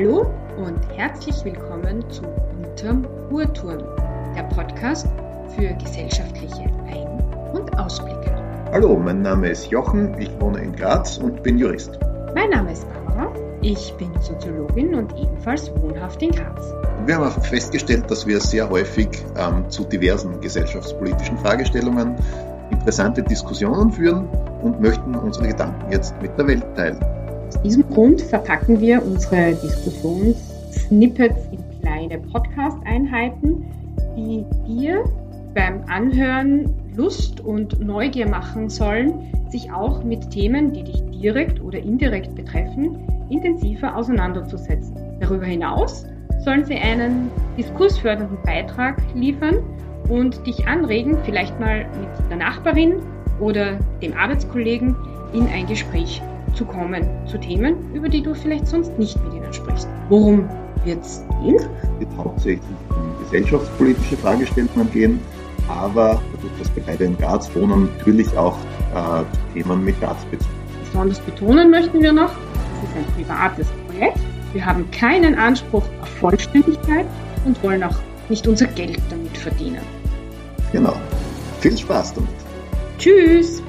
Hallo und herzlich willkommen zu Unterm Uhrturm, der Podcast für gesellschaftliche Ein- und Ausblicke. Hallo, mein Name ist Jochen, ich wohne in Graz und bin Jurist. Mein Name ist Barbara, ich bin Soziologin und ebenfalls wohnhaft in Graz. Wir haben festgestellt, dass wir sehr häufig ähm, zu diversen gesellschaftspolitischen Fragestellungen interessante Diskussionen führen und möchten unsere Gedanken jetzt mit der Welt teilen. Aus diesem Grund verpacken wir unsere Diskussionssnippets in kleine Podcast-Einheiten, die dir beim Anhören Lust und Neugier machen sollen, sich auch mit Themen, die dich direkt oder indirekt betreffen, intensiver auseinanderzusetzen. Darüber hinaus sollen sie einen diskursfördernden Beitrag liefern und dich anregen, vielleicht mal mit der Nachbarin oder dem Arbeitskollegen in ein Gespräch zu kommen zu Themen, über die du vielleicht sonst nicht mit ihnen sprichst. Worum wird es gehen? Es wird hauptsächlich um gesellschaftspolitische Fragestellungen gehen, aber dadurch, dass wir beide in Graz wohnen, natürlich auch äh, Themen mit Grazbezug. Besonders betonen möchten wir noch, es ist ein privates Projekt. Wir haben keinen Anspruch auf Vollständigkeit und wollen auch nicht unser Geld damit verdienen. Genau. Viel Spaß damit. Tschüss!